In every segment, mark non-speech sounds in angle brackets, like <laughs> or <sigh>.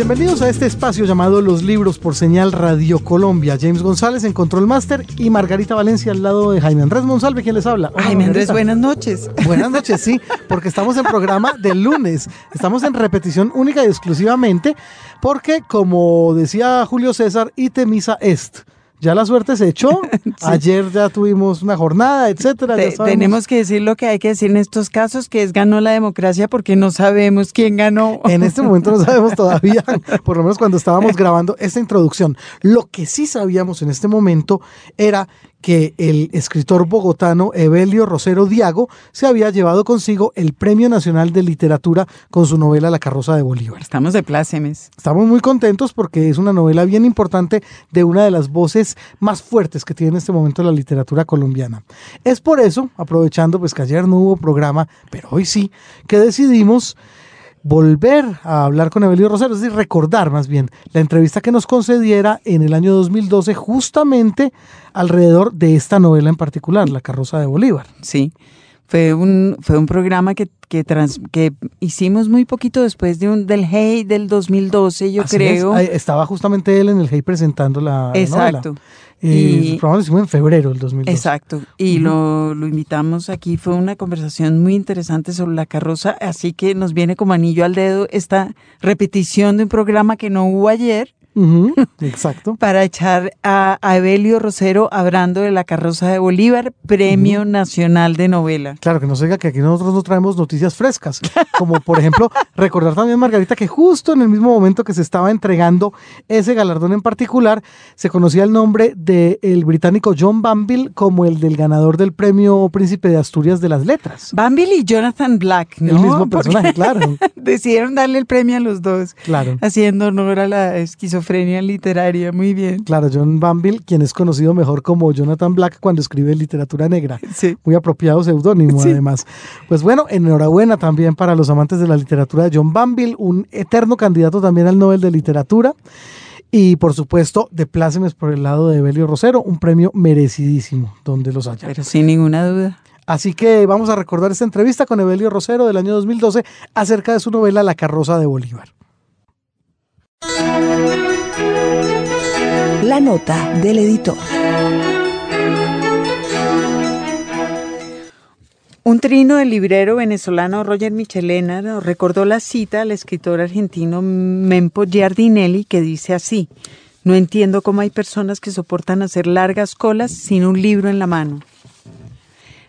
Bienvenidos a este espacio llamado Los Libros por Señal Radio Colombia. James González en Control Master y Margarita Valencia al lado de Jaime Andrés Monsalve, ¿quién les habla? Hola, Jaime Andrés, buenas noches. Buenas noches, sí, porque estamos en programa del lunes. Estamos en repetición única y exclusivamente porque, como decía Julio César, ite misa est ya la suerte se echó. <laughs> Ayer ya tuvimos una jornada, etcétera. tenemos que decir lo que hay que decir en estos casos, que es ganó la democracia porque no sabemos quién ganó. En este momento no sabemos todavía, <laughs> por lo menos cuando estábamos grabando esta introducción. Lo que sí sabíamos en este momento era que el escritor bogotano Evelio Rosero Diago se había llevado consigo el Premio Nacional de Literatura con su novela La carroza de Bolívar. Estamos de plácemes. Estamos muy contentos porque es una novela bien importante de una de las voces más fuertes que tiene en este momento la literatura colombiana. Es por eso, aprovechando pues que ayer no hubo programa, pero hoy sí, que decidimos volver a hablar con Evelio Rosero, es decir, recordar más bien la entrevista que nos concediera en el año 2012 justamente alrededor de esta novela en particular, La carroza de Bolívar. Sí, fue un, fue un programa que, que, que hicimos muy poquito después de un, del HEI del 2012, yo creo. Estaba justamente él en el HEI presentando la Exacto. Y, el lo hicimos en febrero del 2012. Exacto. Y lo, lo, invitamos aquí. Fue una conversación muy interesante sobre la carroza. Así que nos viene como anillo al dedo esta repetición de un programa que no hubo ayer exacto. <laughs> Para echar a, Evelio Rosero hablando de la carroza de Bolívar, Premio Nacional de Novela. Claro, que no se diga que aquí nosotros no traemos noticias frescas. Como por ejemplo, <laughs> recordar también, Margarita, que justo en el mismo momento que se estaba entregando ese galardón en particular, se conocía el nombre del británico John Banville como el del ganador del Premio Príncipe de Asturias de las Letras. Banville y Jonathan Black, ¿no? El mismo personaje, claro. <laughs> Decidieron darle el premio a los dos. Claro. Haciendo honor a la esquizofrenia literaria, muy bien. Claro, John Banville, quien es conocido mejor como Jonathan Black cuando escribe literatura negra. Sí. Muy apropiado seudónimo, además. Pues bueno, enhorabuena también para los amantes de la literatura de John Banville, un eterno candidato también al Nobel de Literatura. Y por supuesto, de plácemes por el lado de Evelio Rosero, un premio merecidísimo, donde los haya. Pero sin ninguna duda. Así que vamos a recordar esta entrevista con Evelio Rosero del año 2012 acerca de su novela La carroza de Bolívar. La nota del editor. Un trino del librero venezolano Roger Michelena recordó la cita al escritor argentino Mempo Giardinelli que dice así, no entiendo cómo hay personas que soportan hacer largas colas sin un libro en la mano.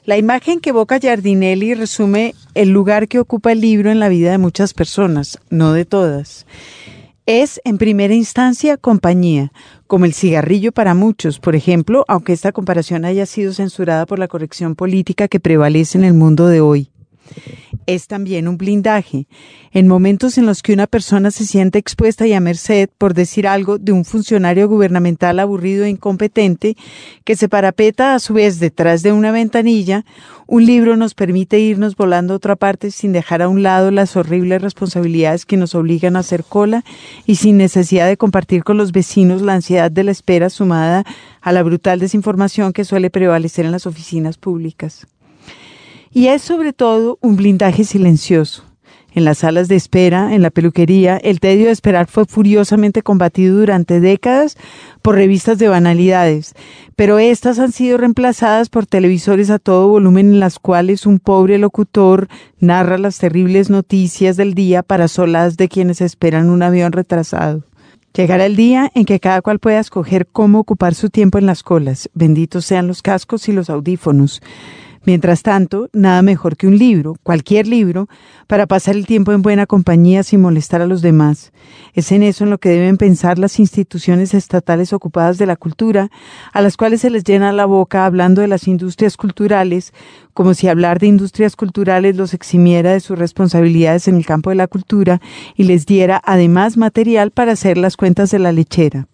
La imagen que evoca Giardinelli resume el lugar que ocupa el libro en la vida de muchas personas, no de todas. Es, en primera instancia, compañía, como el cigarrillo para muchos, por ejemplo, aunque esta comparación haya sido censurada por la corrección política que prevalece en el mundo de hoy es también un blindaje. En momentos en los que una persona se siente expuesta y a merced, por decir algo, de un funcionario gubernamental aburrido e incompetente, que se parapeta a su vez detrás de una ventanilla, un libro nos permite irnos volando a otra parte sin dejar a un lado las horribles responsabilidades que nos obligan a hacer cola y sin necesidad de compartir con los vecinos la ansiedad de la espera sumada a la brutal desinformación que suele prevalecer en las oficinas públicas. Y es sobre todo un blindaje silencioso. En las salas de espera, en la peluquería, el tedio de esperar fue furiosamente combatido durante décadas por revistas de banalidades, pero estas han sido reemplazadas por televisores a todo volumen en las cuales un pobre locutor narra las terribles noticias del día para solas de quienes esperan un avión retrasado. Llegará el día en que cada cual pueda escoger cómo ocupar su tiempo en las colas. Benditos sean los cascos y los audífonos. Mientras tanto, nada mejor que un libro, cualquier libro, para pasar el tiempo en buena compañía sin molestar a los demás. Es en eso en lo que deben pensar las instituciones estatales ocupadas de la cultura, a las cuales se les llena la boca hablando de las industrias culturales, como si hablar de industrias culturales los eximiera de sus responsabilidades en el campo de la cultura y les diera además material para hacer las cuentas de la lechera.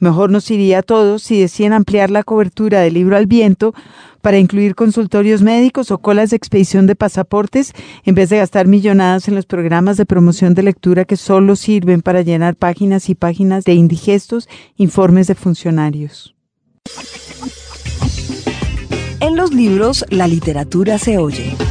Mejor nos iría a todos si decían ampliar la cobertura del libro al viento para incluir consultorios médicos o colas de expedición de pasaportes, en vez de gastar millonadas en los programas de promoción de lectura que solo sirven para llenar páginas y páginas de indigestos informes de funcionarios. En los libros, la literatura se oye.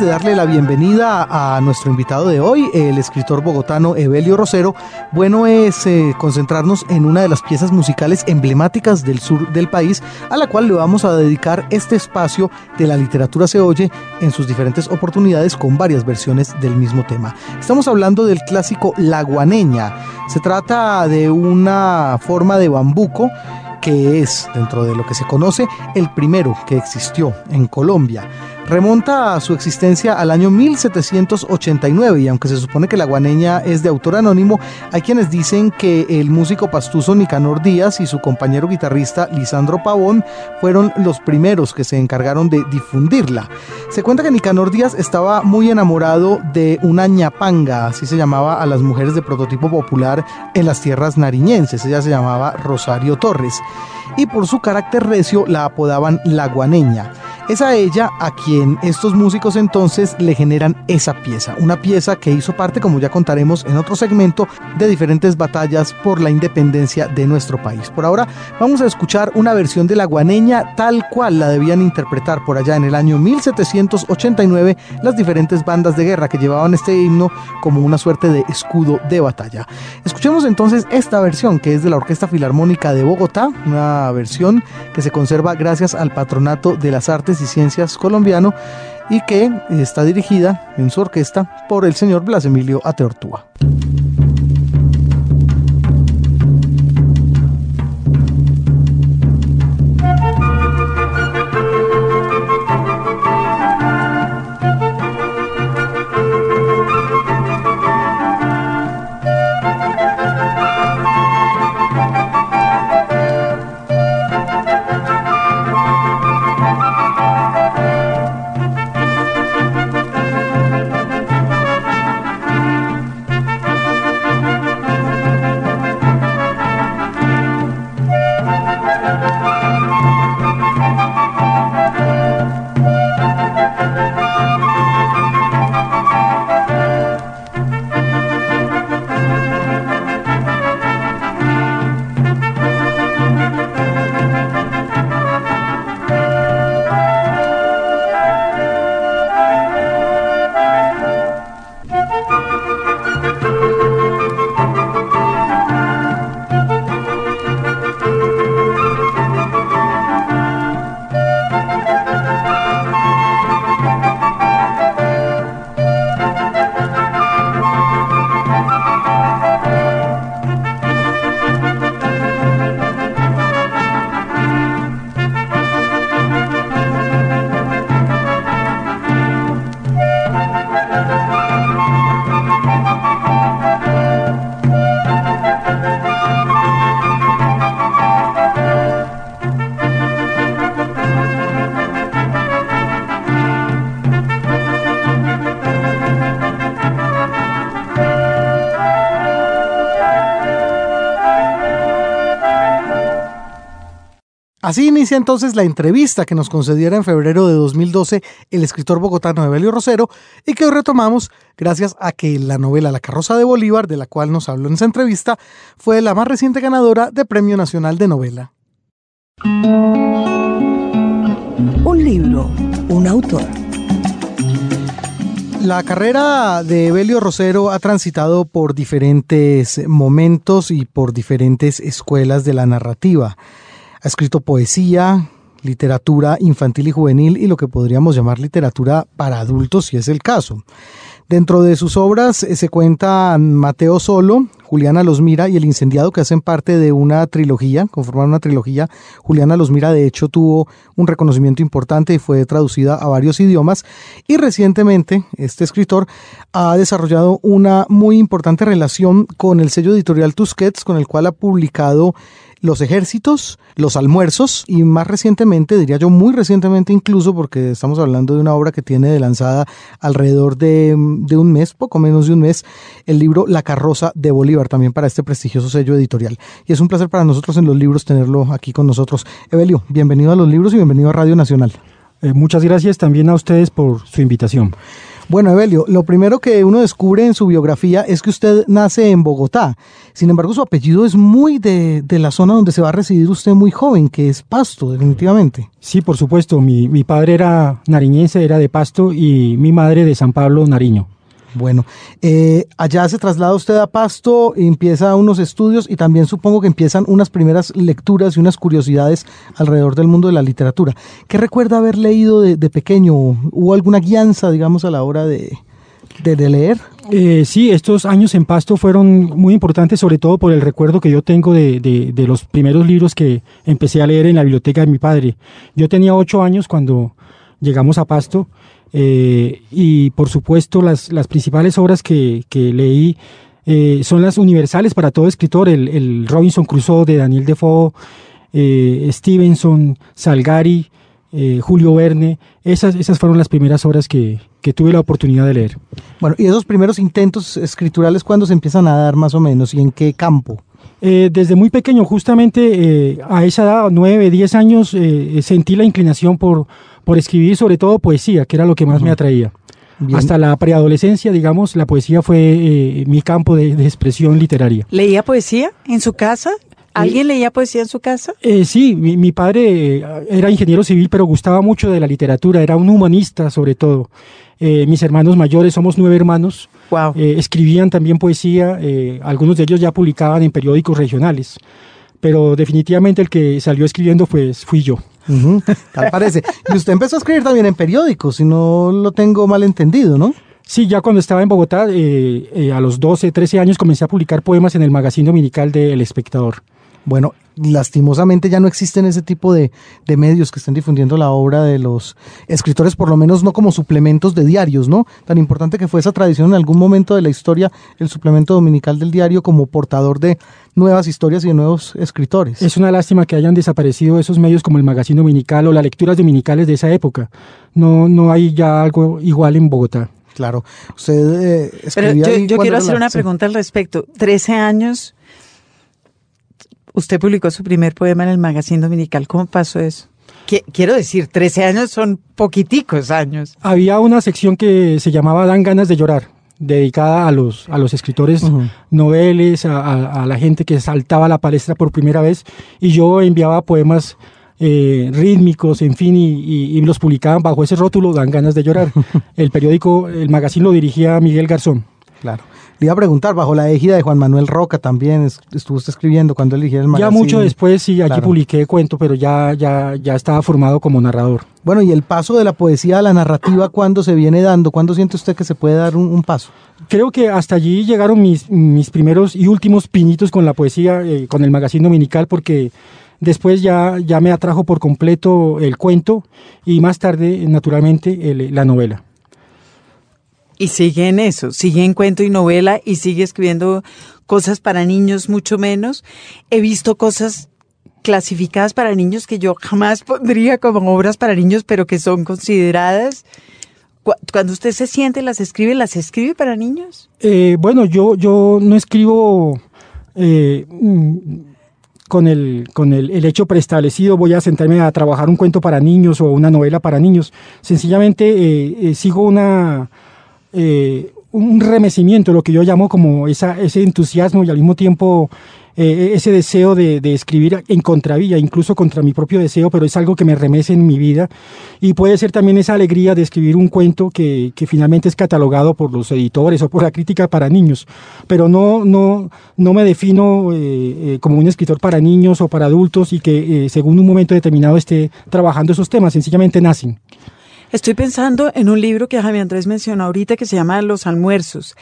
De darle la bienvenida a nuestro invitado de hoy, el escritor bogotano Evelio Rosero, bueno es eh, concentrarnos en una de las piezas musicales emblemáticas del sur del país, a la cual le vamos a dedicar este espacio de la literatura se oye en sus diferentes oportunidades con varias versiones del mismo tema. Estamos hablando del clásico La Guaneña. Se trata de una forma de bambuco que es, dentro de lo que se conoce, el primero que existió en Colombia remonta a su existencia al año 1789 y aunque se supone que la guaneña es de autor anónimo, hay quienes dicen que el músico pastuso Nicanor Díaz y su compañero guitarrista Lisandro Pavón fueron los primeros que se encargaron de difundirla. Se cuenta que Nicanor Díaz estaba muy enamorado de una ñapanga, así se llamaba a las mujeres de prototipo popular en las tierras nariñenses, ella se llamaba Rosario Torres y por su carácter recio la apodaban la guaneña. Es a ella a quien estos músicos entonces le generan esa pieza, una pieza que hizo parte, como ya contaremos en otro segmento, de diferentes batallas por la independencia de nuestro país. Por ahora vamos a escuchar una versión de la guaneña tal cual la debían interpretar por allá en el año 1789 las diferentes bandas de guerra que llevaban este himno como una suerte de escudo de batalla. Escuchemos entonces esta versión que es de la Orquesta Filarmónica de Bogotá, una versión que se conserva gracias al Patronato de las Artes y Ciencias colombiano y que está dirigida en su orquesta por el señor Blas Emilio Ateortúa. Así inicia entonces la entrevista que nos concediera en febrero de 2012 el escritor bogotano Evelio Rosero y que hoy retomamos gracias a que la novela La carroza de Bolívar, de la cual nos habló en esa entrevista, fue la más reciente ganadora de Premio Nacional de Novela. Un libro, un autor. La carrera de Evelio Rosero ha transitado por diferentes momentos y por diferentes escuelas de la narrativa. Ha escrito poesía, literatura infantil y juvenil y lo que podríamos llamar literatura para adultos si es el caso. Dentro de sus obras eh, se cuentan Mateo Solo, Juliana Los Mira y El Incendiado, que hacen parte de una trilogía, conforman una trilogía. Juliana Los Mira, de hecho, tuvo un reconocimiento importante y fue traducida a varios idiomas. Y recientemente, este escritor ha desarrollado una muy importante relación con el sello editorial Tusquets, con el cual ha publicado Los ejércitos, los almuerzos y más recientemente, diría yo muy recientemente incluso, porque estamos hablando de una obra que tiene de lanzada alrededor de, de un mes, poco menos de un mes, el libro La carroza de Bolívar, también para este prestigioso sello editorial. Y es un placer para nosotros en los libros tenerlo aquí con nosotros. Evelio, bienvenido a los libros y bienvenido a Radio Nacional. Eh, muchas gracias también a ustedes por su invitación. Bueno, Evelio, lo primero que uno descubre en su biografía es que usted nace en Bogotá. Sin embargo, su apellido es muy de, la zona donde se va a residir usted muy joven, que es Pasto, definitivamente. Sí, por supuesto. Mi, mi padre era nariñense, era de Pasto, y mi madre de San Pablo, Nariño. Bueno, eh, allá se traslada usted a Pasto, empieza unos estudios y también supongo que empiezan unas primeras lecturas y unas curiosidades alrededor del mundo de la literatura. ¿Qué recuerda haber leído de, pequeño? ¿Hubo alguna guianza, digamos, a la hora de, leer? Eh, sí, estos años en Pasto fueron muy importantes, sobre todo por el recuerdo que yo tengo de los primeros libros que empecé a leer en la biblioteca de mi padre. Yo tenía ocho años cuando llegamos a Pasto eh, y por supuesto las, las principales obras que, que leí eh, son las universales para todo escritor, el, el Robinson Crusoe de Daniel Defoe, eh, Stevenson, Salgari, eh, Julio Verne, esas, esas fueron las primeras obras que, que tuve la oportunidad de leer. Bueno, y esos primeros intentos escriturales, ¿cuándo se empiezan a dar más o menos y en qué campo? Eh, desde muy pequeño, justamente eh, a esa edad, 9, 10 años, eh, sentí la inclinación por, por escribir sobre todo poesía, que era lo que más me atraía. Bien. Hasta la preadolescencia, digamos, la poesía fue eh, mi campo de, de expresión literaria. ¿Leía poesía en su casa? ¿Alguien leía poesía en su casa? Eh, sí, mi, mi padre eh, era ingeniero civil, pero gustaba mucho de la literatura, era un humanista sobre todo. Eh, mis hermanos mayores, somos nueve hermanos, Wow. eh, escribían también poesía, eh, algunos de ellos ya publicaban en periódicos regionales, pero definitivamente el que salió escribiendo pues fui yo. Ujú, tal parece. Y usted empezó a escribir también en periódicos, si no lo tengo mal entendido, ¿no? Sí, ya cuando estaba en Bogotá, eh, eh, a los 12, 13 años comencé a publicar poemas en el magazine dominical de El Espectador. Bueno, lastimosamente ya no existen ese tipo de, de medios que estén difundiendo la obra de los escritores, por lo menos no como suplementos de diarios, ¿no? Tan importante que fue esa tradición en algún momento de la historia, el suplemento dominical del diario como portador de nuevas historias y de nuevos escritores. Es una lástima que hayan desaparecido esos medios como el magazine dominical o las lecturas dominicales de esa época. No, no hay ya algo igual en Bogotá. Claro. Usted eh, Pero yo, quiero hacer la- una sí. pregunta al respecto. 13 años, usted publicó su primer poema en el Magazine Dominical. ¿Cómo pasó eso? Qui- Quiero decir, 13 años son poquiticos años. Había una sección que se llamaba Dan ganas de llorar, dedicada a los, a los escritores Ujú. noveles, a, a- a la gente que saltaba a la palestra por primera vez, y yo enviaba poemas eh, rítmicos, en fin, y, y- y los publicaban bajo ese rótulo, Dan ganas de llorar. <laughs> El periódico, el magazine lo dirigía Miguel Garzón. Claro. Le iba a preguntar, bajo la égida de Juan Manuel Roca también es- estuvo usted escribiendo cuando eligiera el Ya magazine. mucho después sí, allí Claro. publiqué cuento, pero ya, ya, ya estaba formado como narrador. Bueno, y el paso de la poesía a la narrativa, ¿cuándo se viene dando? ¿Cuándo siente usted que se puede dar un, un paso? Creo que hasta allí llegaron mis, mis primeros y últimos pinitos con la poesía, eh, con el magazine dominical, porque después ya, ya me atrajo por completo el cuento y más tarde, naturalmente, el- la novela. Y sigue en eso, sigue en cuento y novela y sigue escribiendo cosas para niños mucho menos. He visto cosas clasificadas para niños que yo jamás pondría como obras para niños, pero que son consideradas. Cu- Cuando usted se siente, las escribe, las escribe para niños. Eh, bueno, yo, yo no escribo eh, mm, con, el, con el, el hecho preestablecido, voy a sentarme a trabajar un cuento para niños o una novela para niños. Sencillamente eh, eh, sigo una, eh, un remecimiento, lo que yo llamo como ese entusiasmo y al mismo tiempo eh, ese deseo de, escribir en contravía, incluso contra mi propio deseo, pero es algo que me remece en mi vida. Y puede ser también esa alegría de escribir un cuento que, finalmente es catalogado por los editores o por la crítica para niños. Pero no, no, no me defino eh, como un escritor para niños o para adultos y que según un momento determinado esté trabajando esos temas, sencillamente nacen. Estoy pensando en un libro que Javier Andrés mencionó ahorita que se llama Los almuerzos.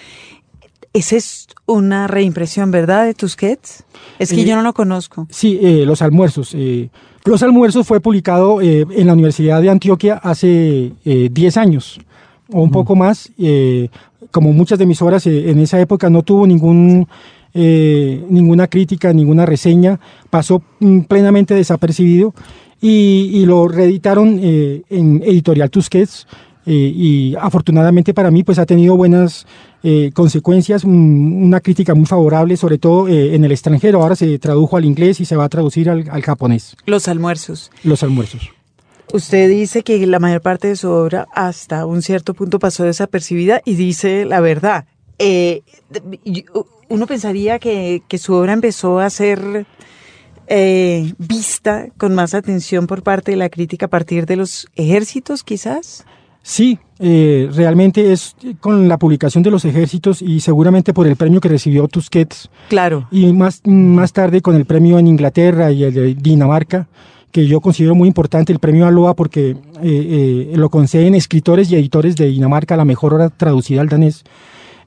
Esa es una reimpresión, ¿verdad, de Tusquets? Es que Eh, yo no lo conozco. Sí, eh, Los Almuerzos. eh, los Almuerzos fue publicado en la Universidad de Antioquia hace eh, 10 años o un poco más. como muchas de mis obras en esa época no tuvo ningún eh, ninguna crítica, ninguna reseña, pasó mm, plenamente desapercibido y, lo reeditaron eh, en Editorial Tusquets eh, y afortunadamente para mí pues ha tenido buenas consecuencias, una crítica muy favorable, sobre todo en el extranjero. Ahora se tradujo al inglés y se va a traducir al, al japonés. Los almuerzos. Los almuerzos. Usted dice que la mayor parte de su obra hasta un cierto punto pasó desapercibida y dice la verdad. Eh, uno pensaría que, su obra empezó a ser eh, vista con más atención por parte de la crítica a partir de los ejércitos, quizás. Sí, eh, realmente es con la publicación de los ejércitos y seguramente por el premio que recibió Tusquets. Claro. Y más, más tarde con el premio en Inglaterra y el de Dinamarca, que yo considero muy importante, el premio Aloa, porque lo conceden escritores y editores de Dinamarca, la mejor obra traducida al danés.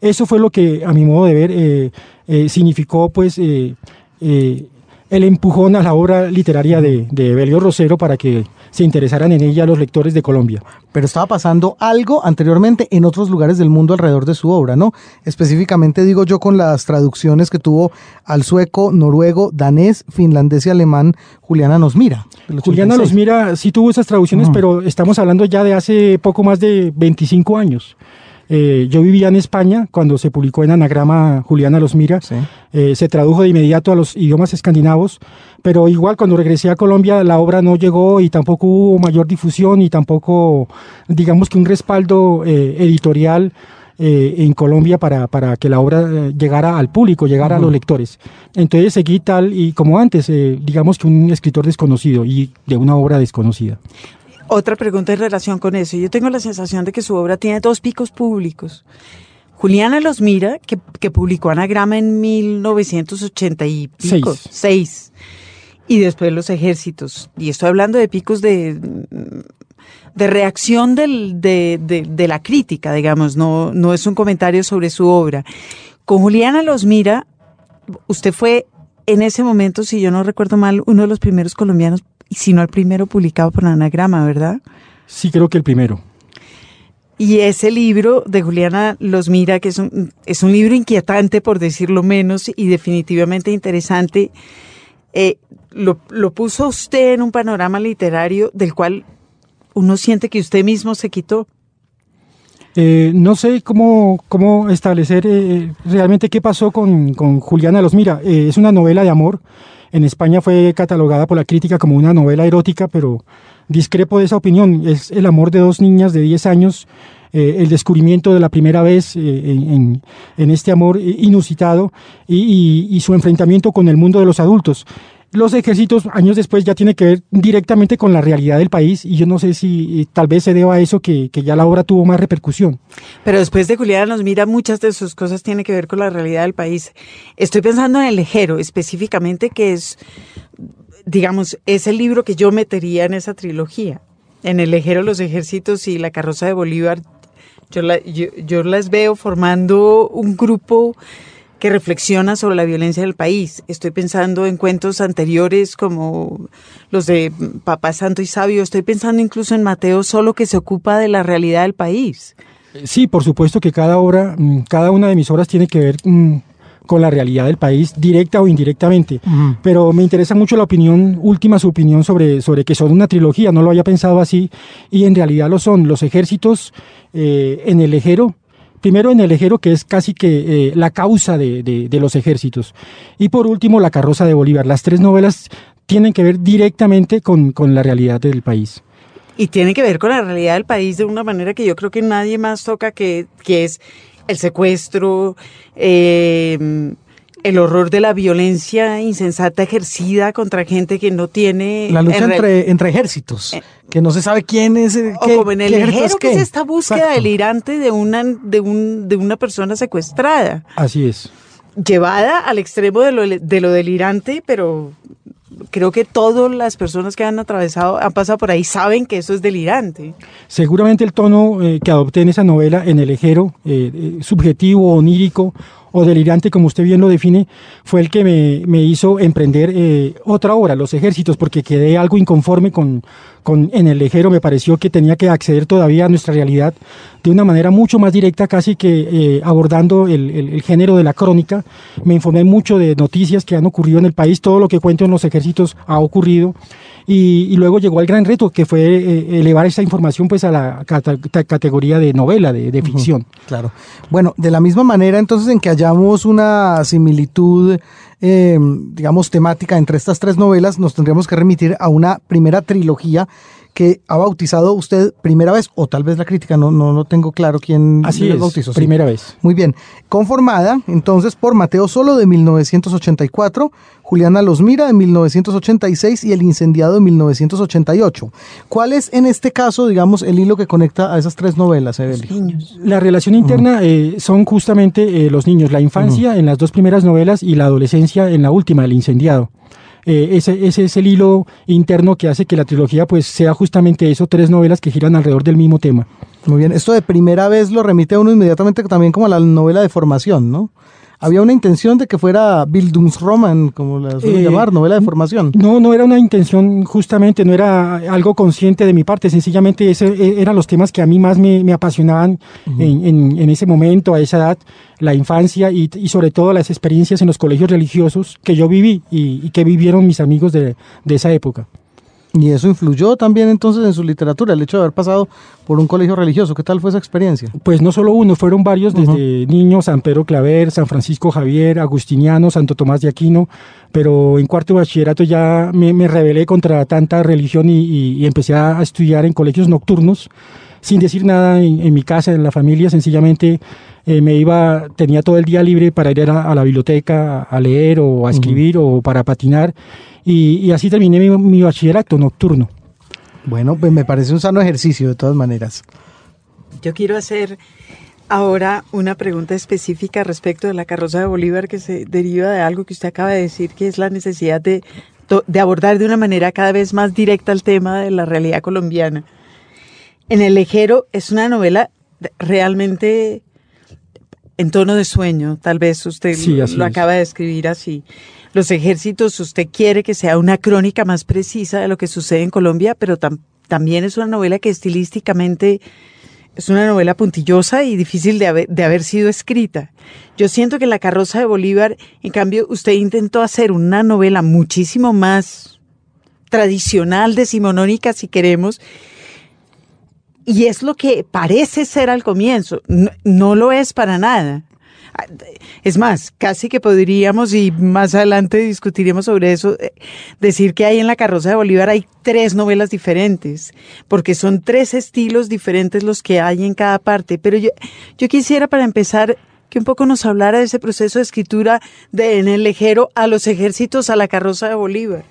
Eso fue lo que, a mi modo de ver, eh, eh, significó pues eh, el empujón a la obra literaria de, de Belio Rosero para que se interesaran en ella los lectores de Colombia. Pero estaba pasando algo anteriormente en otros lugares del mundo alrededor de su obra, ¿no? Específicamente digo yo con las traducciones que tuvo al sueco, noruego, danés, finlandés y alemán Juliana Nosmira. Juliana Nosmira sí tuvo esas traducciones, pero estamos hablando ya de hace poco más de 25 años. Eh, yo vivía en España cuando se publicó en Anagrama Juliana los mira. Eh, se tradujo de inmediato a los idiomas escandinavos, pero igual cuando regresé a Colombia la obra no llegó y tampoco hubo mayor difusión y tampoco, digamos que un respaldo eh, editorial. en Colombia para, para, que la obra llegara al público, llegara a los lectores. Entonces seguí tal y como antes, digamos que un escritor desconocido y de una obra desconocida. Otra pregunta en relación con eso. Yo tengo la sensación de que su obra tiene dos picos públicos. Juliana los mira, que, que publicó Anagrama en 1986. Y después Los Ejércitos. Y estoy hablando de picos de, de reacción del, de, de, de, la crítica, digamos, no, no es un comentario sobre su obra. Con Juliana los mira, usted fue en ese momento, si yo no recuerdo mal, uno de los primeros colombianos sino el primero publicado por Anagrama, ¿verdad? Sí, creo que el primero. Y ese libro de Juliana Los Mira, que es un, es un libro inquietante, por decirlo menos, y definitivamente interesante, eh, lo, lo, puso usted en un panorama literario del cual uno siente que usted mismo se quitó. Eh, no sé cómo, cómo establecer eh, realmente qué pasó con, con Juliana Los Mira. es una novela de amor en España fue catalogada por la crítica como una novela erótica, pero discrepo de esa opinión. Es el amor de dos niñas de 10 años, eh, el descubrimiento de la primera vez eh, en, este amor inusitado y, su enfrentamiento con el mundo de los adultos los ejércitos años después ya tiene que ver directamente con la realidad del país y yo no sé si eh, tal vez se deba a eso que, ya la obra tuvo más repercusión. Pero después de Juliana nos mira, muchas de sus cosas tienen que ver con la realidad del país. Estoy pensando en El Lejero específicamente, que es, digamos, es el libro que yo metería en esa trilogía. En El Lejero, los ejércitos y la carroza de Bolívar, yo, yo, yo las veo formando un grupo que reflexiona sobre la violencia del país. Estoy pensando en cuentos anteriores como los de Papá Santo y Sabio. Estoy pensando incluso en Mateo solo que se ocupa de la realidad del país. Sí, por supuesto que cada obra, mm, cada una de mis obras tiene que ver mm, con la realidad del país, directa o indirectamente. Pero me interesa mucho la opinión, última su opinión sobre, sobre que son una trilogía, no lo había pensado así, y en realidad lo son. Los ejércitos eh, en el ejero Primero en el ejero, que es casi que eh, la causa de, los ejércitos. Y por último, La carroza de Bolívar. Las tres novelas tienen que ver directamente con, la realidad del país. Y tienen que ver con la realidad del país de una manera que yo creo que nadie más toca, que, que es el secuestro, eh, el horror de la violencia insensata ejercida contra gente que no tiene... La lucha entre, entre ejércitos, eh, que no se sabe quién es... Eh, o como en el ejército que es esta búsqueda delirante de una, de, un, de una persona secuestrada. Así es. Llevada al extremo de lo, de lo delirante, pero creo que todas las personas que han atravesado, han pasado por ahí, saben que eso es delirante. Seguramente el tono eh, que adopté en esa novela, en el ejero, subjetivo, onírico, o delirante, como usted bien lo define, fue el que me, me hizo emprender eh, otra obra, Los Ejércitos, porque quedé algo inconforme con, con En el Lejero. Me pareció que tenía que acceder todavía a nuestra realidad de una manera mucho más directa, casi que eh, abordando el, el, el, género de la crónica. Me informé mucho de noticias que han ocurrido en el país, todo lo que cuento en Los Ejércitos ha ocurrido. Y, y, luego llegó el gran reto, que fue eh, elevar esa información pues a la categoría de novela, de, de ficción. Uh -huh, claro. Bueno, de la misma manera entonces en que hallamos una similitud, eh, digamos, temática entre estas tres novelas, nos tendríamos que remitir a una primera trilogía que ha bautizado usted primera vez, o tal vez la crítica, no, no, no tengo claro quién Así es, bautizó. Sí. Primera vez. Muy bien. Conformada entonces por Mateo Solo de 1984, Juliana Los Mira de 1986 y El Incendiado de 1988. ¿Cuál es en este caso, digamos, el hilo que conecta a esas tres novelas, Evelyn? Los niños. La relación interna uh -huh. eh, son justamente eh, los niños, la infancia uh -huh. en las dos primeras novelas y la adolescencia en la última, El Incendiado. Eh, ese, ese, es el hilo interno que hace que la trilogía pues sea justamente eso, tres novelas que giran alrededor del mismo tema. Muy bien, esto de primera vez lo remite a uno inmediatamente también como a la novela de formación, ¿no? Había una intención de que fuera Bildungsroman, como la suelen eh, llamar, novela de formación. No, no era una intención justamente, no era algo consciente de mi parte, sencillamente ese, e, eran los temas que a mí más me, me apasionaban uh -huh. en, en, en, ese momento, a esa edad, la infancia y, y, sobre todo las experiencias en los colegios religiosos que yo viví y, y que vivieron mis amigos de, de esa época. Y eso influyó también entonces en su literatura, el hecho de haber pasado por un colegio religioso. ¿Qué tal fue esa experiencia? Pues no solo uno, fueron varios, desde uh -huh. niño, San Pedro Claver, San Francisco Javier, Agustiniano, Santo Tomás de Aquino, pero en cuarto de bachillerato ya me, me rebelé contra tanta religión y, y, y, empecé a estudiar en colegios nocturnos, sin decir nada en, en mi casa, en la familia, sencillamente eh, me iba, tenía todo el día libre para ir a, a la biblioteca a leer o a escribir uh -huh. o para patinar y, y así terminé mi, mi, bachillerato nocturno. Bueno, pues me parece un sano ejercicio de todas maneras. Yo quiero hacer ahora una pregunta específica respecto de la carroza de Bolívar que se deriva de algo que usted acaba de decir, que es la necesidad de, de abordar de una manera cada vez más directa el tema de la realidad colombiana. En El Lejero es una novela realmente en tono de sueño, tal vez usted sí, lo, lo acaba de escribir así los ejércitos, usted quiere que sea una crónica más precisa de lo que sucede en Colombia, pero tam también es una novela que estilísticamente es una novela puntillosa y difícil de haber, de haber sido escrita. Yo siento que La carroza de Bolívar, en cambio, usted intentó hacer una novela muchísimo más tradicional, decimonónica, si queremos, y es lo que parece ser al comienzo. No lo es para nada. Es más, casi que podríamos, y más adelante discutiremos sobre eso, eh, decir que hay en la carroza de Bolívar hay tres novelas diferentes, porque son tres estilos diferentes los que hay en cada parte. Pero yo, yo quisiera para empezar que un poco nos hablara de ese proceso de escritura de en el lejero a los ejércitos a la carroza de Bolívar.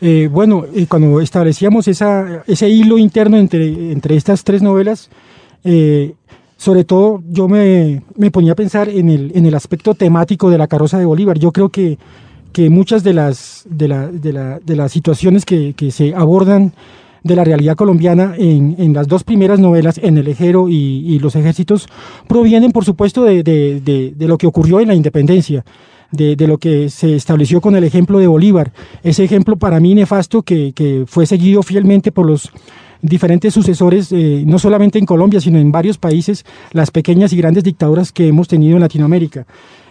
Eh, bueno, eh, cuando establecíamos esa, ese hilo interno entre, entre estas tres novelas, eh, sobre todo yo me, me, ponía a pensar en el, en el aspecto temático de la carroza de Bolívar. Yo creo que, que muchas de las, de, la, de, la, de las situaciones que, que, se abordan de la realidad colombiana en, en, las dos primeras novelas, En el Ejero y, y Los Ejércitos, provienen, por supuesto, de, de, lo que ocurrió en la independencia. De, de, lo que se estableció con el ejemplo de Bolívar. Ese ejemplo para mí nefasto que, que fue seguido fielmente por los diferentes sucesores, eh, no solamente en Colombia, sino en varios países, las pequeñas y grandes dictaduras que hemos tenido en Latinoamérica.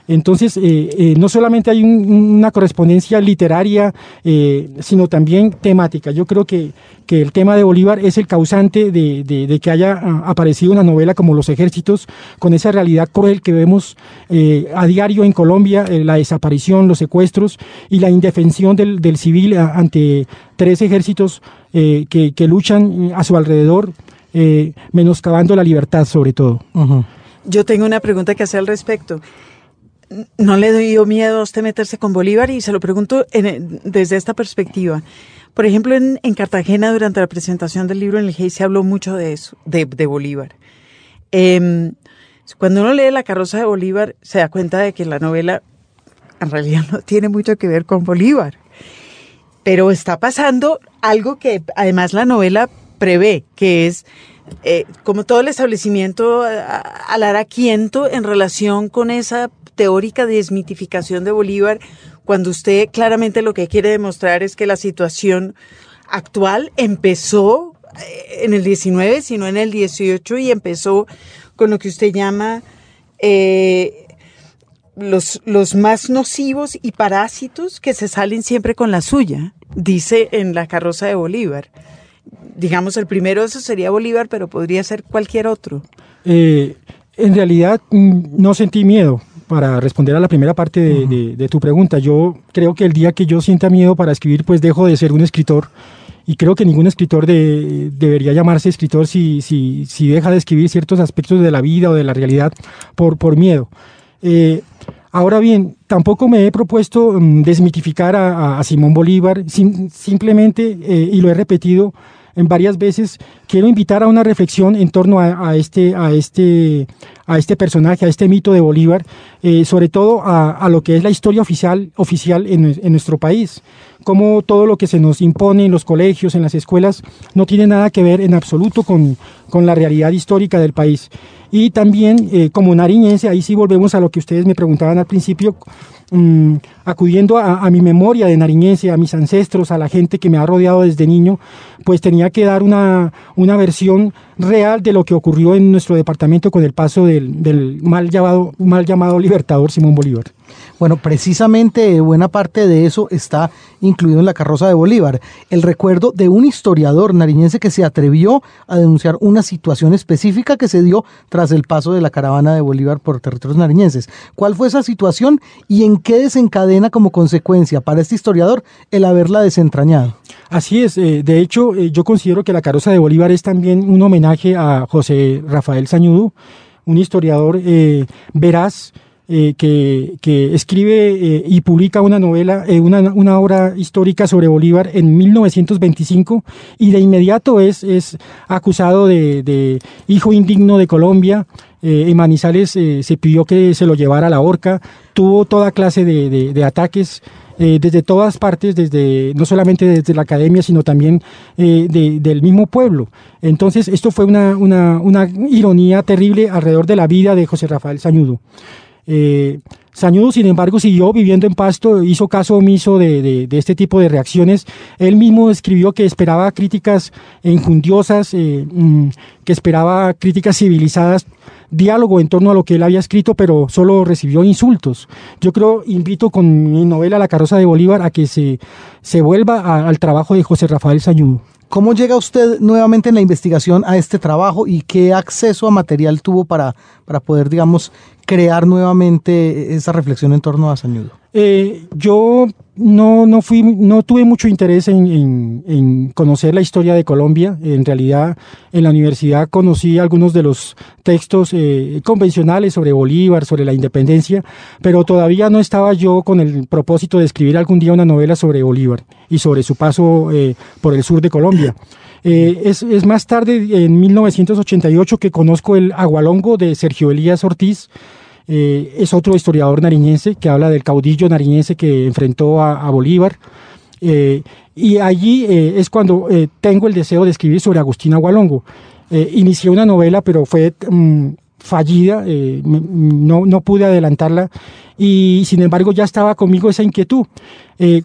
Entonces, eh, eh, no solamente hay un, una correspondencia literaria, eh, sino también temática. Yo creo que, que, el tema de Bolívar es el causante de, de, de, que haya aparecido una novela como Los Ejércitos, con esa realidad cruel que vemos eh, a diario en Colombia, eh, la desaparición, los secuestros y la indefensión del, del civil ante tres ejércitos eh, que, que, luchan a su alrededor, menoscabando la libertad sobre todo. Uh -huh. Yo tengo una pregunta que hacer al respecto no le dio miedo a usted meterse con Bolívar y se lo pregunto desde esta perspectiva. Por ejemplo, en, en, Cartagena, durante la presentación del libro en el GEI, se habló mucho de eso, de, Bolívar. Eh, cuando uno lee La carroza de Bolívar, se da cuenta de que la novela en realidad no tiene mucho que ver con Bolívar. Pero está pasando algo que además la novela prevé, que es eh, como todo el establecimiento al araquiento en relación con esa teórica desmitificación de Bolívar cuando usted claramente lo que quiere demostrar es que la situación actual empezó eh, en el 19, sino en el 18 y empezó con lo que usted llama eh, los, los más nocivos y parásitos que se salen siempre con la suya, dice en la carroza de Bolívar. Digamos, el primero eso sería Bolívar, pero podría ser cualquier otro. Eh, en realidad mm, no sentí miedo para responder a la primera parte de, tu pregunta. Yo creo que el día que yo sienta miedo para escribir, pues dejo de ser un escritor. Y creo que ningún escritor debería llamarse escritor si, si, si, deja de escribir ciertos aspectos de la vida o de la realidad por, por miedo. Eh, ahora bien, tampoco me he propuesto mm, desmitificar a, Simón Bolívar, simplemente, eh, y lo he repetido, en varias veces, quiero invitar a una reflexión en torno a, este, a, este, a este personaje, a este mito de Bolívar, eh, sobre todo a, lo que es la historia oficial, oficial en, nuestro país. Cómo todo lo que se nos impone en los colegios, en las escuelas, no tiene nada que ver en absoluto con, la realidad histórica del país. Y también, eh, como nariñense, ahí sí volvemos a lo que ustedes me preguntaban al principio, Mm, acudiendo a, mi memoria de nariñense, a mis ancestros, a la gente que me ha rodeado desde niño, pues tenía que dar una, una versión real de lo que ocurrió en nuestro departamento con el paso del, mal, llamado, mal llamado libertador Simón Bolívar. Bueno, precisamente buena parte de eso está incluido en la carroza de Bolívar. El recuerdo de un historiador nariñense que se atrevió a denunciar una situación específica que se dio tras el paso de la caravana de Bolívar por territorios nariñenses. ¿Cuál fue esa situación y en qué desencadena como consecuencia para este historiador el haberla desentrañado? Así es, eh, de hecho eh, yo considero que la carroza de Bolívar es también un homenaje a José Rafael Sañudo, un historiador eh, veraz, eh, que, escribe y publica una novela, una, obra histórica sobre Bolívar en 1925 y de inmediato es acusado de, hijo indigno de Colombia. En Manizales se pidió que se lo llevara a la horca, tuvo toda clase de, ataques. desde todas partes, desde no solamente desde la academia, sino también del mismo pueblo. Entonces, esto fue una, ironía terrible alrededor de la vida de José Rafael Sañudo. Eh, Sañudo, sin embargo, siguió viviendo en Pasto, hizo caso omiso de, este tipo de reacciones. Él mismo escribió que esperaba críticas injundiosas, eh, mm, que esperaba críticas civilizadas, diálogo en torno a lo que él había escrito, pero solo recibió insultos. Yo creo, invito con mi novela La carroza de Bolívar a que se, se vuelva al trabajo de José Rafael Sañudo. ¿Cómo llega usted nuevamente en la investigación a este trabajo y qué acceso a material tuvo para, para poder, digamos, crear nuevamente esa reflexión en torno a Sañudo? Eh, yo no, no, fui, no tuve mucho interés en, conocer la historia de Colombia. En realidad, en la universidad conocí algunos de los textos eh, convencionales sobre Bolívar, sobre la independencia, pero todavía no estaba yo con el propósito de escribir algún día una novela sobre Bolívar y sobre su paso eh, por el sur de Colombia. es, es, más tarde, en 1988, que conozco el Agualongo de Sergio Elías Ortiz, eh, es otro historiador nariñense que habla del caudillo nariñense que enfrentó a, Bolívar. Eh, y allí eh, es cuando tengo el deseo de escribir sobre Agustín Agualongo. inicié una novela, pero fue mm, fallida, no, no, pude adelantarla y sin embargo ya estaba conmigo esa inquietud.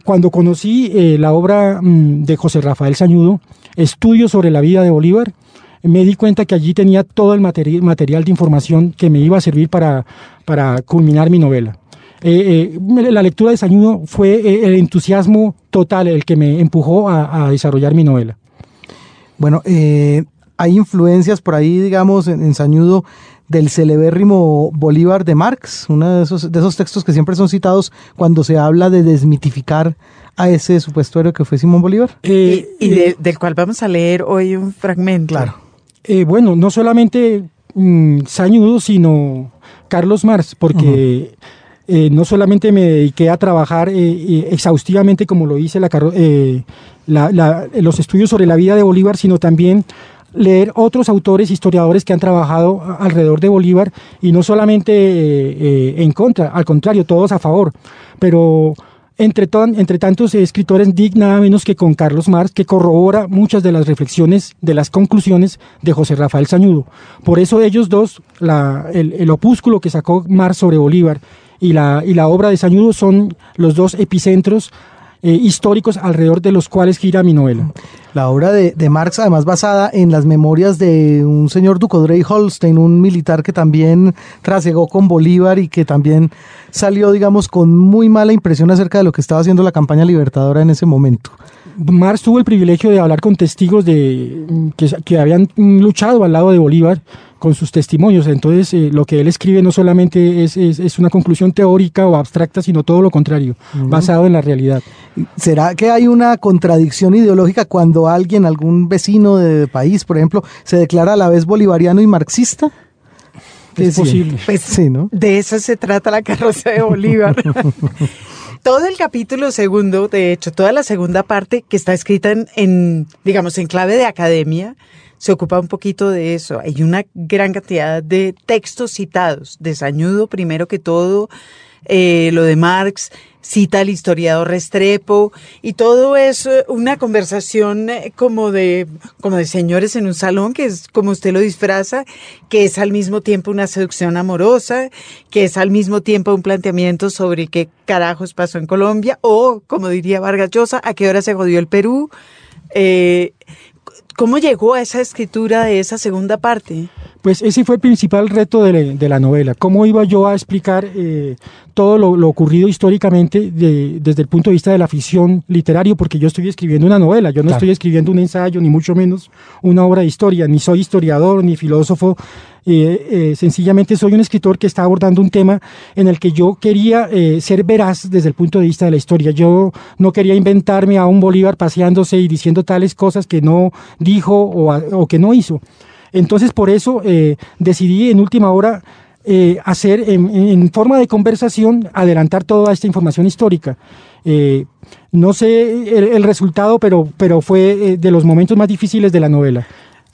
cuando conocí la obra mm, de José Rafael Sañudo, Estudio sobre la vida de Bolívar, me di cuenta que allí tenía todo el material de información que me iba a servir para, para culminar mi novela. Eh, eh, la lectura de Sañudo fue eh, el entusiasmo total el que me empujó a, desarrollar mi novela. Bueno, hay influencias por ahí, digamos, en, Sañudo del celebérrimo Bolívar de Marx, uno de esos, de esos textos que siempre son citados cuando se habla de desmitificar a ese supuesto héroe que fue Simón Bolívar. y, del cual vamos a leer hoy un fragmento. Claro. Eh, bueno, no solamente mm, Sañudo, sino Carlos Marx, porque eh, no solamente me dediqué a trabajar eh, exhaustivamente como lo hice la, los estudios sobre la vida de Bolívar, sino también leer otros autores, historiadores que han trabajado alrededor de Bolívar y no solamente en contra, al contrario, todos a favor. Pero entre, tantos escritores, dig nada menos que con Carlos Marx, que corrobora muchas de las reflexiones, de las conclusiones de José Rafael Sañudo. Por eso ellos dos, el, opúsculo que sacó Marx sobre Bolívar y la, y la obra de Sañudo son los dos epicentros eh, históricos alrededor de los cuales gira mi novela. La obra de, Marx, además basada en las memorias de un señor Ducodrey Holstein, un militar que también trasegó con Bolívar y que también salió, digamos, con muy mala impresión acerca de lo que estaba haciendo la campaña libertadora en ese momento. Marx tuvo el privilegio de hablar con testigos de, que habían luchado al lado de Bolívar con sus testimonios. Entonces, eh, lo que él escribe no solamente es, es, es, una conclusión teórica o abstracta, sino todo lo contrario, uh -huh. basado en la realidad. ¿Será que hay una contradicción ideológica cuando alguien, algún vecino de país, por ejemplo, se declara a la vez bolivariano y marxista? Es posible. Pues, sí, ¿no? De eso se trata la carroza de Bolívar. <laughs> todo el capítulo segundo, de hecho, toda la segunda parte que está escrita en, en, digamos, en clave de academia, se ocupa un poquito de eso. Hay una gran cantidad de textos citados, de Sañudo primero que todo, eh, lo de Marx, cita al historiador Restrepo, y todo es una conversación eh, como de, como de señores en un salón, que es como usted lo disfraza, que es al mismo tiempo una seducción amorosa, que es al mismo tiempo un planteamiento sobre qué carajos pasó en Colombia, o, como diría Vargas Llosa, a qué hora se jodió el Perú. Eh, ¿Cómo llegó a esa escritura de esa segunda parte? Pues ese fue el principal reto de, la, de la novela. ¿Cómo iba yo a explicar eh, todo lo, lo, ocurrido históricamente de, desde el punto de vista de la ficción literaria? Porque yo estoy escribiendo una novela, yo no claro. estoy escribiendo un ensayo, ni mucho menos una obra de historia, ni soy historiador, ni filósofo. Eh, eh, sencillamente soy un escritor que está abordando un tema en el que yo quería eh, ser veraz desde el punto de vista de la historia. Yo no quería inventarme a un Bolívar paseándose y diciendo tales cosas que no dijo o, que no hizo. Entonces por eso eh, decidí en última hora eh, hacer en, forma de conversación, adelantar toda esta información histórica. Eh, no sé el, resultado, pero, pero fue de los momentos más difíciles de la novela.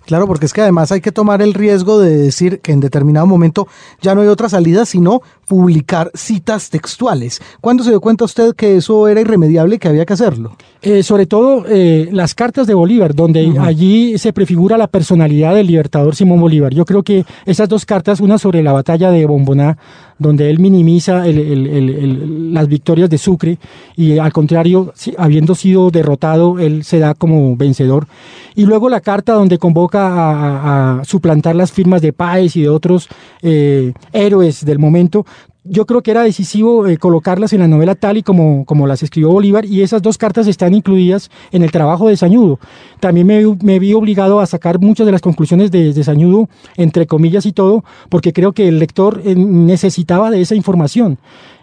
Claro, porque es que además hay que tomar el riesgo de decir que en determinado momento ya no hay otra salida sino publicar citas textuales. ¿Cuándo se dio cuenta usted que eso era irremediable y que había que hacerlo? Eh, sobre todo eh, las cartas de Bolívar, donde uh -huh. allí se prefigura la personalidad del libertador Simón Bolívar. Yo creo que esas dos cartas, una sobre la batalla de Bomboná, donde él minimiza el, el, el, las victorias de Sucre y al contrario, habiendo sido derrotado, él se da como vencedor. Y luego la carta donde convoca a, a suplantar las firmas de Páez y de otros eh, héroes del momento, yo creo que era decisivo eh, colocarlas en la novela tal y como, como las escribió Bolívar y esas dos cartas están incluidas en el trabajo de Sañudo. También me, vi obligado a sacar muchas de las conclusiones de, Sañudo, entre comillas y todo, porque creo que el lector eh, necesitaba de esa información.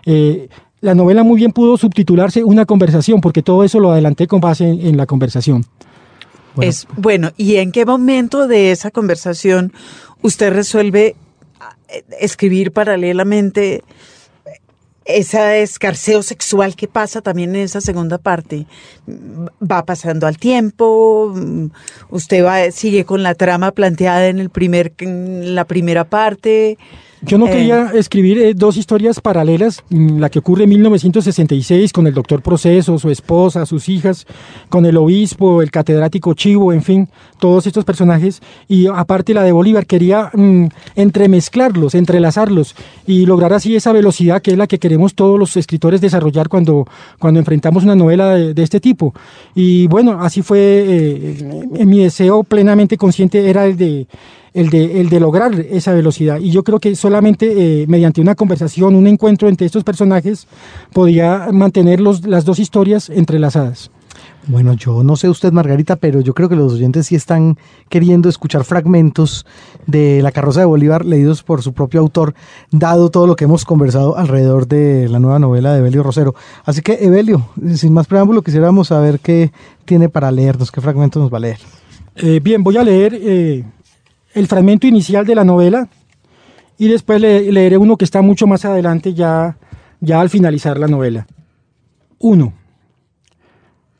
Eh, la novela muy bien pudo subtitularse Una conversación, porque todo eso lo adelanté con base en, la conversación. Es, bueno, ¿y en qué momento de esa conversación usted resuelve escribir paralelamente ese escarceo sexual que pasa también en esa segunda parte. Va pasando al tiempo, usted va, sigue con la trama planteada en, el primer, en la primera parte. Yo no eh, quería escribir eh, dos historias paralelas, mm, la que ocurre en 1966 con el doctor Proceso, su esposa, sus hijas, con el obispo, el catedrático Chivo, en fin, todos estos personajes, y aparte la de Bolívar, quería mm, entremezclarlos, entrelazarlos y lograr así esa velocidad que es la que queremos todos los escritores desarrollar cuando, cuando enfrentamos una novela de, de este tipo. Y bueno, así fue, eh, mi deseo plenamente consciente era el de el de, el de lograr esa velocidad. Y yo creo que solamente eh, mediante una conversación, un encuentro entre estos personajes, podía mantener los, las dos historias entrelazadas. Bueno, yo no sé usted, Margarita, pero yo creo que los oyentes sí están queriendo escuchar fragmentos de La carroza de Bolívar leídos por su propio autor, dado todo lo que hemos conversado alrededor de la nueva novela de Evelio Rosero. Así que, Evelio, sin más preámbulo, quisiéramos saber qué tiene para leernos, qué fragmentos nos va a leer. Eh, bien, voy a leer eh, el fragmento inicial de la novela y después le, leeré uno que está mucho más adelante ya, ya al finalizar la novela. 1.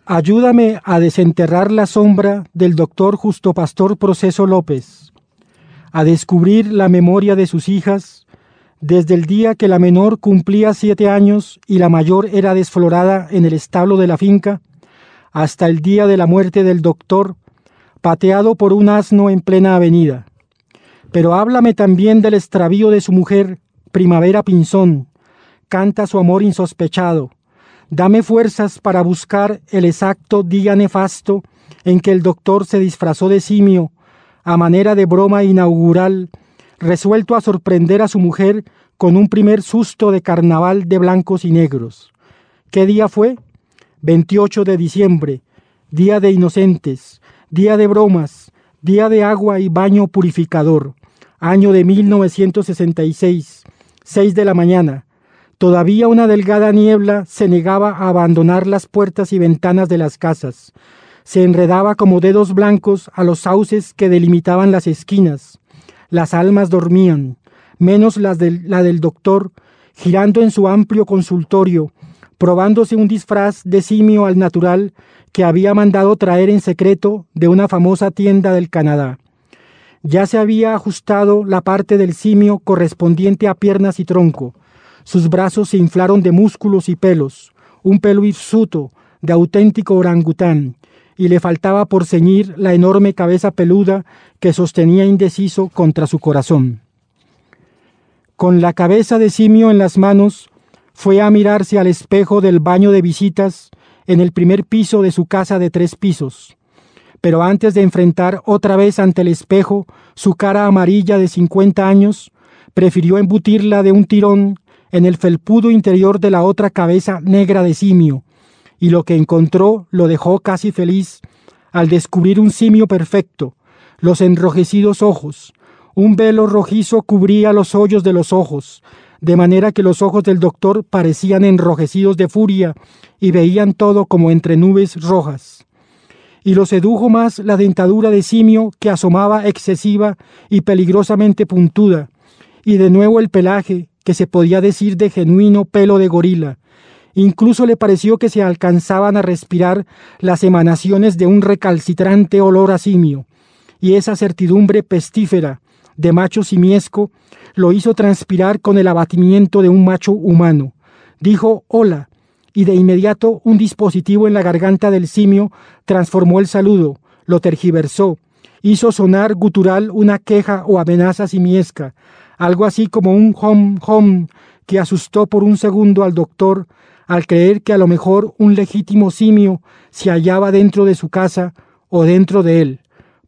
Ayúdame a desenterrar la sombra del doctor Justo Pastor Proceso López, a descubrir la memoria de sus hijas desde el día que la menor cumplía siete años y la mayor era desflorada en el establo de la finca, hasta el día de la muerte del doctor, pateado por un asno en plena avenida. Pero háblame también del extravío de su mujer, Primavera Pinzón, canta su amor insospechado. Dame fuerzas para buscar el exacto día nefasto en que el doctor se disfrazó de simio, a manera de broma inaugural, resuelto a sorprender a su mujer con un primer susto de carnaval de blancos y negros. ¿Qué día fue? 28 de diciembre, día de inocentes, día de bromas, día de agua y baño purificador, año de 1966, 6 de la mañana. Todavía una delgada niebla se negaba a abandonar las puertas y ventanas de las casas. Se enredaba como dedos blancos a los sauces que delimitaban las esquinas. Las almas dormían, menos las la del doctor, girando en su amplio consultorio, probándose un disfraz de simio al natural que había mandado traer en secreto de una famosa tienda del Canadá. Ya se había ajustado la parte del simio correspondiente a piernas y tronco. Sus brazos se inflaron de músculos y pelos, un pelo hirsuto de auténtico orangután, y le faltaba por ceñir la enorme cabeza peluda que sostenía indeciso contra su corazón. Con la cabeza de simio en las manos, fue a mirarse al espejo del baño de visitas en el primer piso de su casa de tres pisos. Pero antes de enfrentar otra vez ante el espejo su cara amarilla de cincuenta años, prefirió embutirla de un tirón en el felpudo interior de la otra cabeza negra de simio, y lo que encontró lo dejó casi feliz al descubrir un simio perfecto, los enrojecidos ojos, un velo rojizo cubría los hoyos de los ojos, de manera que los ojos del doctor parecían enrojecidos de furia y veían todo como entre nubes rojas. Y lo sedujo más la dentadura de simio que asomaba excesiva y peligrosamente puntuda, y de nuevo el pelaje, que se podía decir de genuino pelo de gorila. Incluso le pareció que se alcanzaban a respirar las emanaciones de un recalcitrante olor a simio, y esa certidumbre pestífera de macho simiesco lo hizo transpirar con el abatimiento de un macho humano. Dijo hola, y de inmediato un dispositivo en la garganta del simio transformó el saludo, lo tergiversó, hizo sonar gutural una queja o amenaza simiesca, algo así como un hom hom que asustó por un segundo al doctor al creer que a lo mejor un legítimo simio se hallaba dentro de su casa o dentro de él.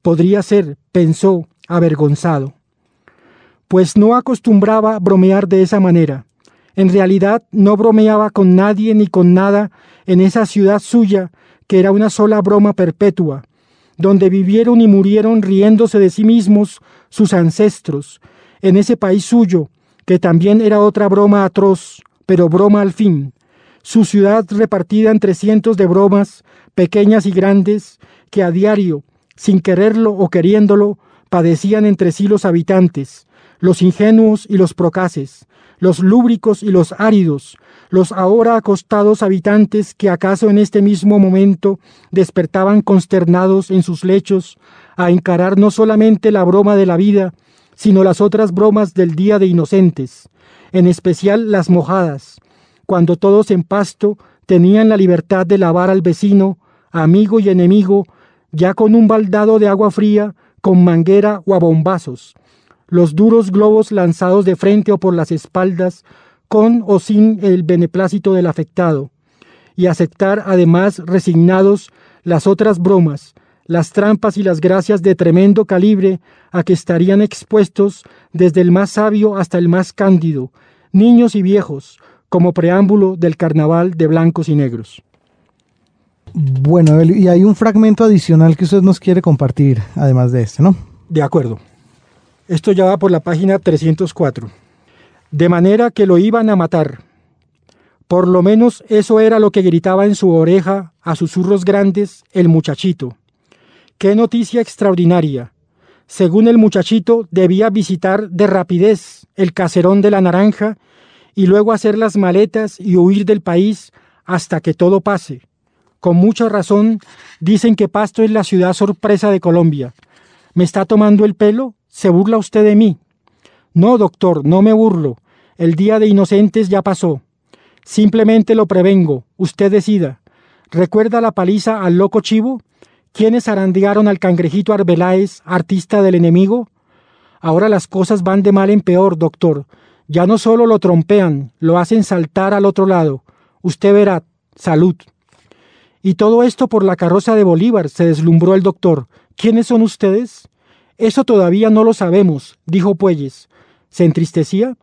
Podría ser, pensó, avergonzado. Pues no acostumbraba bromear de esa manera. En realidad no bromeaba con nadie ni con nada en esa ciudad suya que era una sola broma perpetua, donde vivieron y murieron riéndose de sí mismos sus ancestros, en ese país suyo, que también era otra broma atroz, pero broma al fin, su ciudad repartida entre cientos de bromas, pequeñas y grandes, que a diario, sin quererlo o queriéndolo, padecían entre sí los habitantes, los ingenuos y los procaces, los lúbricos y los áridos, los ahora acostados habitantes que acaso en este mismo momento despertaban consternados en sus lechos a encarar no solamente la broma de la vida, sino las otras bromas del día de inocentes, en especial las mojadas, cuando todos en pasto tenían la libertad de lavar al vecino, amigo y enemigo, ya con un baldado de agua fría, con manguera o a bombazos, los duros globos lanzados de frente o por las espaldas, con o sin el beneplácito del afectado, y aceptar además resignados las otras bromas, las trampas y las gracias de tremendo calibre a que estarían expuestos desde el más sabio hasta el más cándido, niños y viejos, como preámbulo del carnaval de blancos y negros. Bueno, y hay un fragmento adicional que usted nos quiere compartir, además de este, ¿no? De acuerdo. Esto ya va por la página 304. De manera que lo iban a matar. Por lo menos eso era lo que gritaba en su oreja a susurros grandes el muchachito. ¡Qué noticia extraordinaria! Según el muchachito, debía visitar de rapidez el caserón de la naranja y luego hacer las maletas y huir del país hasta que todo pase. Con mucha razón dicen que Pasto es la ciudad sorpresa de Colombia. ¿Me está tomando el pelo? ¿Se burla usted de mí? No, doctor, no me burlo. El día de inocentes ya pasó. Simplemente lo prevengo. Usted decida. ¿Recuerda la paliza al loco chivo? ¿Quiénes arandearon al cangrejito Arbeláez, artista del enemigo? Ahora las cosas van de mal en peor, doctor. Ya no solo lo trompean, lo hacen saltar al otro lado. Usted verá, salud. Y todo esto por la carroza de Bolívar, se deslumbró el doctor. ¿Quiénes son ustedes? Eso todavía no lo sabemos, dijo Puelles. ¿Se entristecía?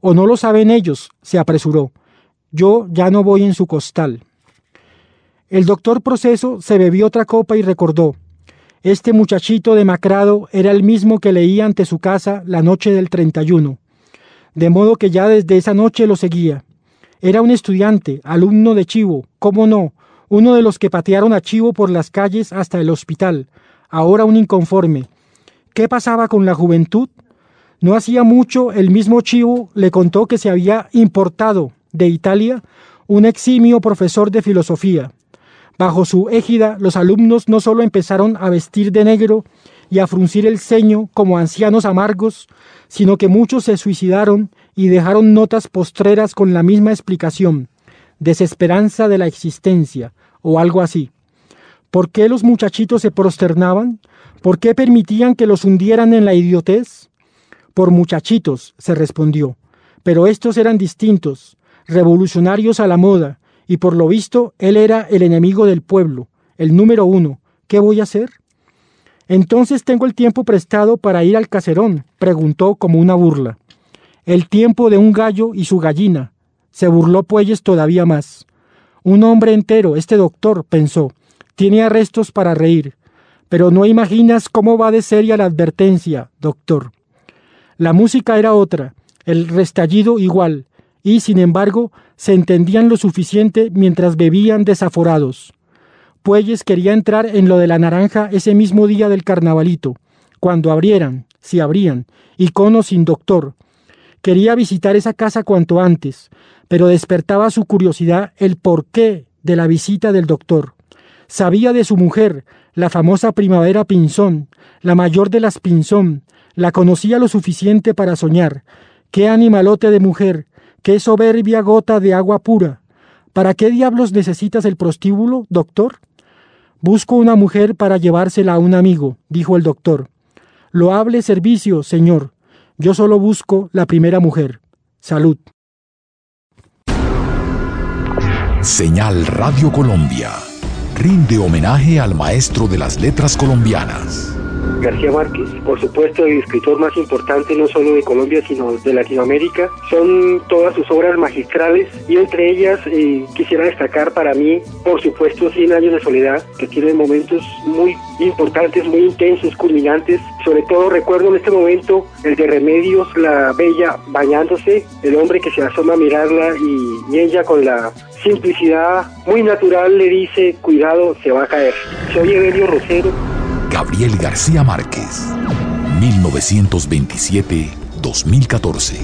¿O no lo saben ellos? se apresuró. Yo ya no voy en su costal. El doctor Proceso se bebió otra copa y recordó. Este muchachito demacrado era el mismo que leía ante su casa la noche del 31. De modo que ya desde esa noche lo seguía. Era un estudiante, alumno de Chivo, cómo no, uno de los que patearon a Chivo por las calles hasta el hospital, ahora un inconforme. ¿Qué pasaba con la juventud? No hacía mucho el mismo Chivo le contó que se había importado de Italia un eximio profesor de filosofía. Bajo su égida, los alumnos no solo empezaron a vestir de negro y a fruncir el ceño como ancianos amargos, sino que muchos se suicidaron y dejaron notas postreras con la misma explicación, desesperanza de la existencia, o algo así. ¿Por qué los muchachitos se prosternaban? ¿Por qué permitían que los hundieran en la idiotez? Por muchachitos, se respondió, pero estos eran distintos, revolucionarios a la moda, y por lo visto él era el enemigo del pueblo, el número uno. ¿Qué voy a hacer? Entonces tengo el tiempo prestado para ir al caserón, preguntó como una burla. El tiempo de un gallo y su gallina. Se burló Puelles todavía más. Un hombre entero, este doctor, pensó, tiene arrestos para reír, pero no imaginas cómo va de seria la advertencia, doctor. La música era otra, el restallido igual, y sin embargo se entendían lo suficiente mientras bebían desaforados. Puelles quería entrar en lo de la naranja ese mismo día del carnavalito, cuando abrieran, si abrían, icono sin doctor. Quería visitar esa casa cuanto antes, pero despertaba su curiosidad el porqué de la visita del doctor. Sabía de su mujer, la famosa primavera Pinzón, la mayor de las Pinzón, la conocía lo suficiente para soñar. Qué animalote de mujer, qué soberbia gota de agua pura. ¿Para qué diablos necesitas el prostíbulo, doctor? Busco una mujer para llevársela a un amigo, dijo el doctor. Loable servicio, señor. Yo solo busco la primera mujer. Salud. Señal Radio Colombia rinde homenaje al maestro de las letras colombianas. García Márquez, por supuesto el escritor más importante no solo de Colombia sino de Latinoamérica, son todas sus obras magistrales y entre ellas eh, quisiera destacar para mí, por supuesto, Cien años de soledad, que tiene momentos muy importantes, muy intensos, culminantes. Sobre todo recuerdo en este momento el de Remedios, la bella bañándose, el hombre que se asoma a mirarla y, y ella con la simplicidad muy natural le dice, cuidado, se va a caer. Soy Evelio Rosero. Gabriel García Márquez, 1927-2014.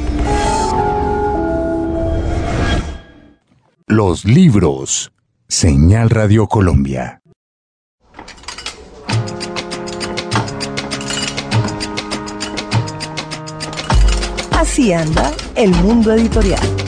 Los libros. Señal Radio Colombia. Así anda el mundo editorial.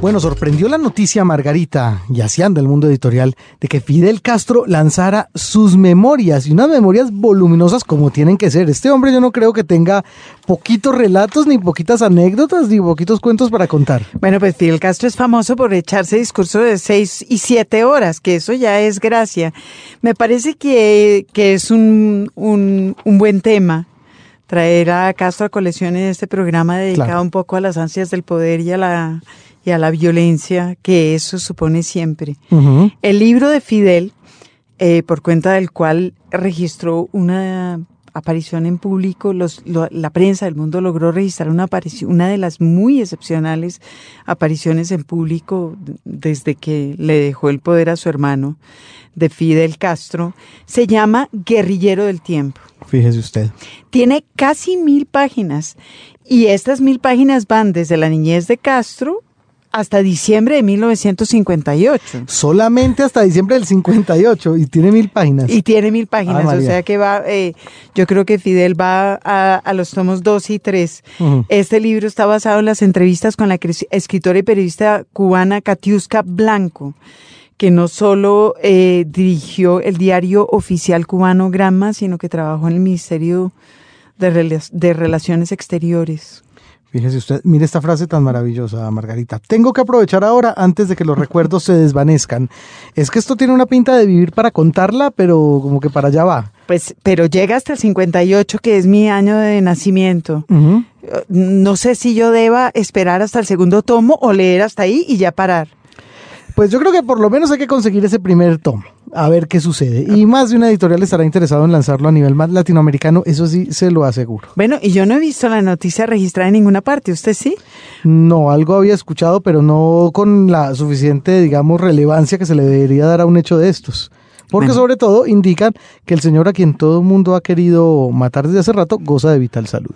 Bueno, sorprendió la noticia Margarita, y así anda el mundo editorial, de que Fidel Castro lanzara sus memorias, y unas memorias voluminosas como tienen que ser. Este hombre yo no creo que tenga poquitos relatos, ni poquitas anécdotas, ni poquitos cuentos para contar. Bueno, pues Fidel Castro es famoso por echarse discurso de seis y siete horas, que eso ya es gracia. Me parece que, que es un, un, un buen tema traer a Castro a colección en este programa dedicado Claro. un poco a las ansias del poder y a la y a la violencia que eso supone siempre. El libro de Fidel, eh, por cuenta del cual registró una aparición en público, los, lo- la prensa del mundo logró registrar una aparición, una de las muy excepcionales apariciones en público desde que le dejó el poder a su hermano, de Fidel Castro, se llama Guerrillero del Tiempo. Fíjese usted. Tiene casi mil páginas y estas mil páginas van desde la niñez de Castro hasta diciembre de 1958. Solamente hasta diciembre del 58 y tiene mil páginas. Y tiene mil páginas, Ah, o sea que va, eh, yo creo que Fidel va a, a los tomos 2 y 3. Ujú. Este libro está basado en las entrevistas con la escritora y periodista cubana Katiuska Blanco, que no solo eh, dirigió el diario oficial cubano Granma, sino que trabajó en el Ministerio de Relaciones Exteriores. Fíjese usted, mire esta frase tan maravillosa, Margarita. Tengo que aprovechar ahora antes de que los <laughs> recuerdos se desvanezcan. Es que esto tiene una pinta de vivir para contarla, pero como que para allá va. Pues, pero llega hasta el 58, que es mi año de nacimiento. No sé si yo deba esperar hasta el segundo tomo o leer hasta ahí y ya parar. Pues yo creo que por lo menos hay que conseguir ese primer tomo, a ver qué sucede. Y más de una editorial estará interesado en lanzarlo a nivel más latinoamericano, eso sí se lo aseguro. Bueno, y yo no he visto la noticia registrada en ninguna parte. ¿Usted sí? No, algo había escuchado, pero no con la suficiente, digamos, relevancia que se le debería dar a un hecho de estos. Porque Bueno. sobre todo indican que el señor a quien todo el mundo ha querido matar desde hace rato goza de vital salud.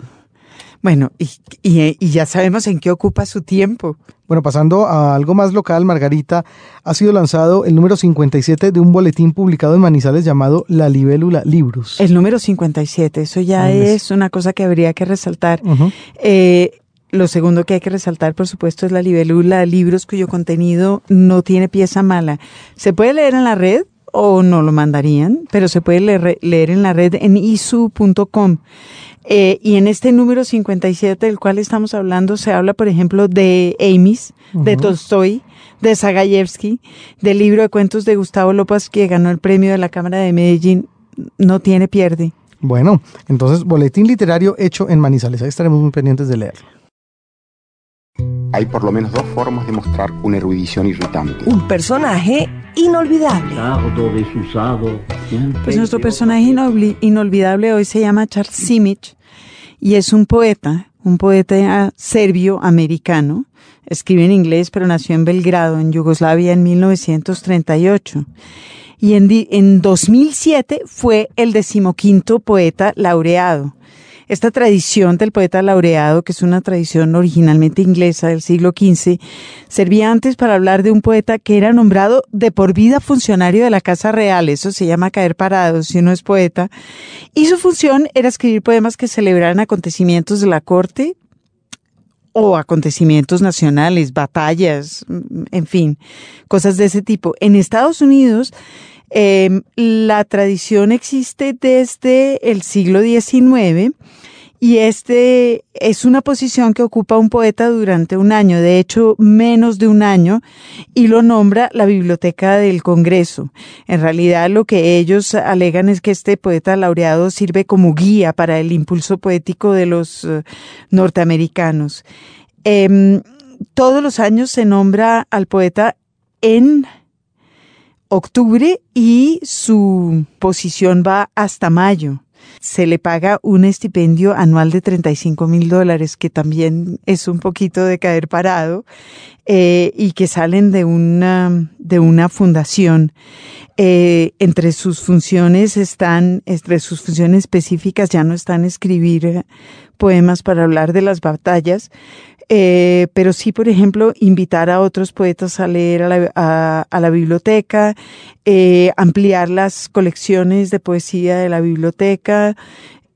Bueno, y, y- y ya sabemos en qué ocupa su tiempo. Bueno, pasando a algo más local, Margarita, ha sido lanzado el número 57 de un boletín publicado en Manizales llamado La Libélula Libros. El número 57, eso ya es una cosa que habría que resaltar. Eh, lo segundo que hay que resaltar, por supuesto, es la libélula, libros cuyo contenido no tiene pieza mala. Se puede leer en la red o no lo mandarían, pero se puede leer, leer en la red en isu.com. Eh, y en este número 57 del cual estamos hablando se habla, por ejemplo, de Amis, de. Tolstoy, de Zagayevsky, del libro de cuentos de Gustavo López que ganó el premio de la Cámara de Medellín. No tiene pierde. Bueno, entonces, boletín literario hecho en Manizales. Ahí estaremos muy pendientes de leerlo. Hay por lo menos dos formas de mostrar una erudición irritante. Un personaje inolvidable. tardo, desusado. siempre Pues nuestro personaje inolvidable hoy se llama Charles Simic y es un poeta, un poeta serbio-americano. Escribe en inglés, pero nació en Belgrado, en Yugoslavia, en 1938. Y en 2007 fue el decimoquinto poeta laureado. Esta tradición del poeta laureado, que es una tradición originalmente inglesa del siglo XV, servía antes para hablar de un poeta que era nombrado de por vida funcionario de la Casa Real. Eso se llama caer parado si uno es poeta. Y su función era escribir poemas que celebraran acontecimientos de la corte o acontecimientos nacionales, batallas, en fin, cosas de ese tipo. En Estados Unidos, eh, la tradición existe desde el siglo XIX y este es una posición que ocupa un poeta durante un año, de hecho menos de un año, y lo nombra la Biblioteca del Congreso. En realidad lo que ellos alegan es que este poeta laureado sirve como guía para el impulso poético de los eh, norteamericanos. Em, todos los años se nombra al poeta en octubre y su posición va hasta mayo. Se le paga un estipendio anual de 35 mil dólares, que también es un poquito de caer parado, eh, y que salen de una, de una fundación. Eh, entre sus funciones están, entre sus funciones específicas ya no están escribir poemas para hablar de las batallas, eh, pero sí, por ejemplo, invitar a otros poetas a leer a la, a- la biblioteca, eh, ampliar las colecciones de poesía de la biblioteca,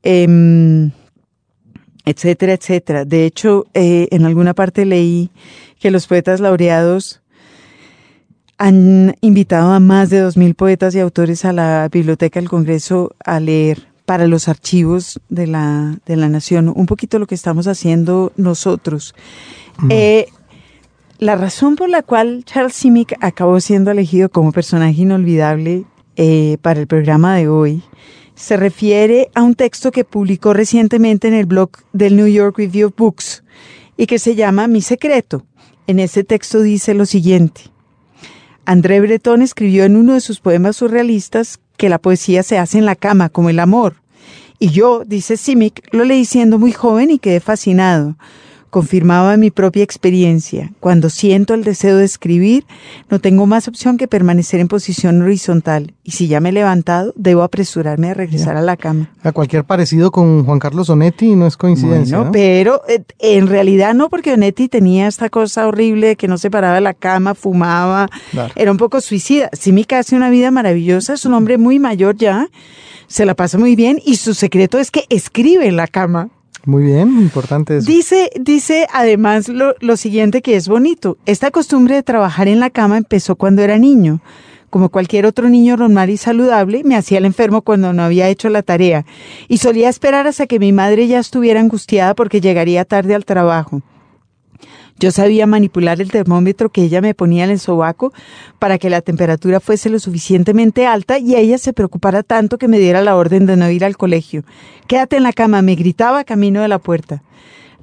em, etcétera, etcétera. De hecho, eh, en alguna parte leí que los poetas laureados han invitado a más de 2.000 poetas y autores a la Biblioteca del Congreso a leer para los archivos de la, de la nación, un poquito lo que estamos haciendo nosotros. Eh, la razón por la cual Charles Simic acabó siendo elegido como personaje inolvidable eh, para el programa de hoy se refiere a un texto que publicó recientemente en el blog del New York Review of Books y que se llama Mi Secreto. En ese texto dice lo siguiente. André Breton escribió en uno de sus poemas surrealistas que la poesía se hace en la cama, como el amor. Y yo, dice Simic, lo leí siendo muy joven y quedé fascinado. Confirmaba mi propia experiencia. Cuando siento el deseo de escribir, no tengo más opción que permanecer en posición horizontal. Y si ya me he levantado, debo apresurarme a regresar a la cama. A cualquier parecido con Juan Carlos Onetti no es coincidencia. Bueno, ¿no? pero eh, en realidad no, porque Onetti tenía esta cosa horrible de que no se paraba de la cama, fumaba, Claro. era un poco suicida. Simica hace una vida maravillosa, es un hombre muy mayor ya, se la pasa muy bien y su secreto es que escribe en la cama. Muy bien, importante eso. Dice, dice además lo, lo siguiente que es bonito. Esta costumbre de trabajar en la cama empezó cuando era niño. Como cualquier otro niño normal y saludable, me hacía el enfermo cuando no había hecho la tarea y solía esperar hasta que mi madre ya estuviera angustiada porque llegaría tarde al trabajo. Yo sabía manipular el termómetro que ella me ponía en el sobaco para que la temperatura fuese lo suficientemente alta y ella se preocupara tanto que me diera la orden de no ir al colegio. Quédate en la cama, me gritaba camino de la puerta.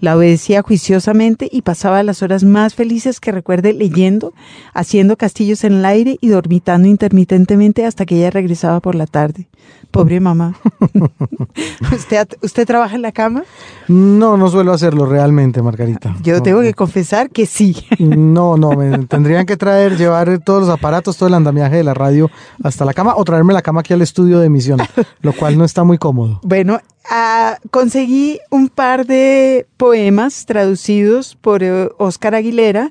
La obedecía juiciosamente y pasaba las horas más felices que recuerde leyendo, haciendo castillos en el aire y dormitando intermitentemente hasta que ella regresaba por la tarde. Pobre mamá. <laughs> ¿Usted, ¿Usted trabaja en la cama? No, no suelo hacerlo realmente, Margarita. Yo No, tengo que confesar que sí. <laughs> No, no, me <laughs> tendrían que traer, llevar todos los aparatos, todo el andamiaje de la radio hasta la cama o traerme la cama aquí al estudio de emisión, lo cual no está muy cómodo. Bueno, ah, conseguí un par de poemas traducidos por eh, Oscar Aguilera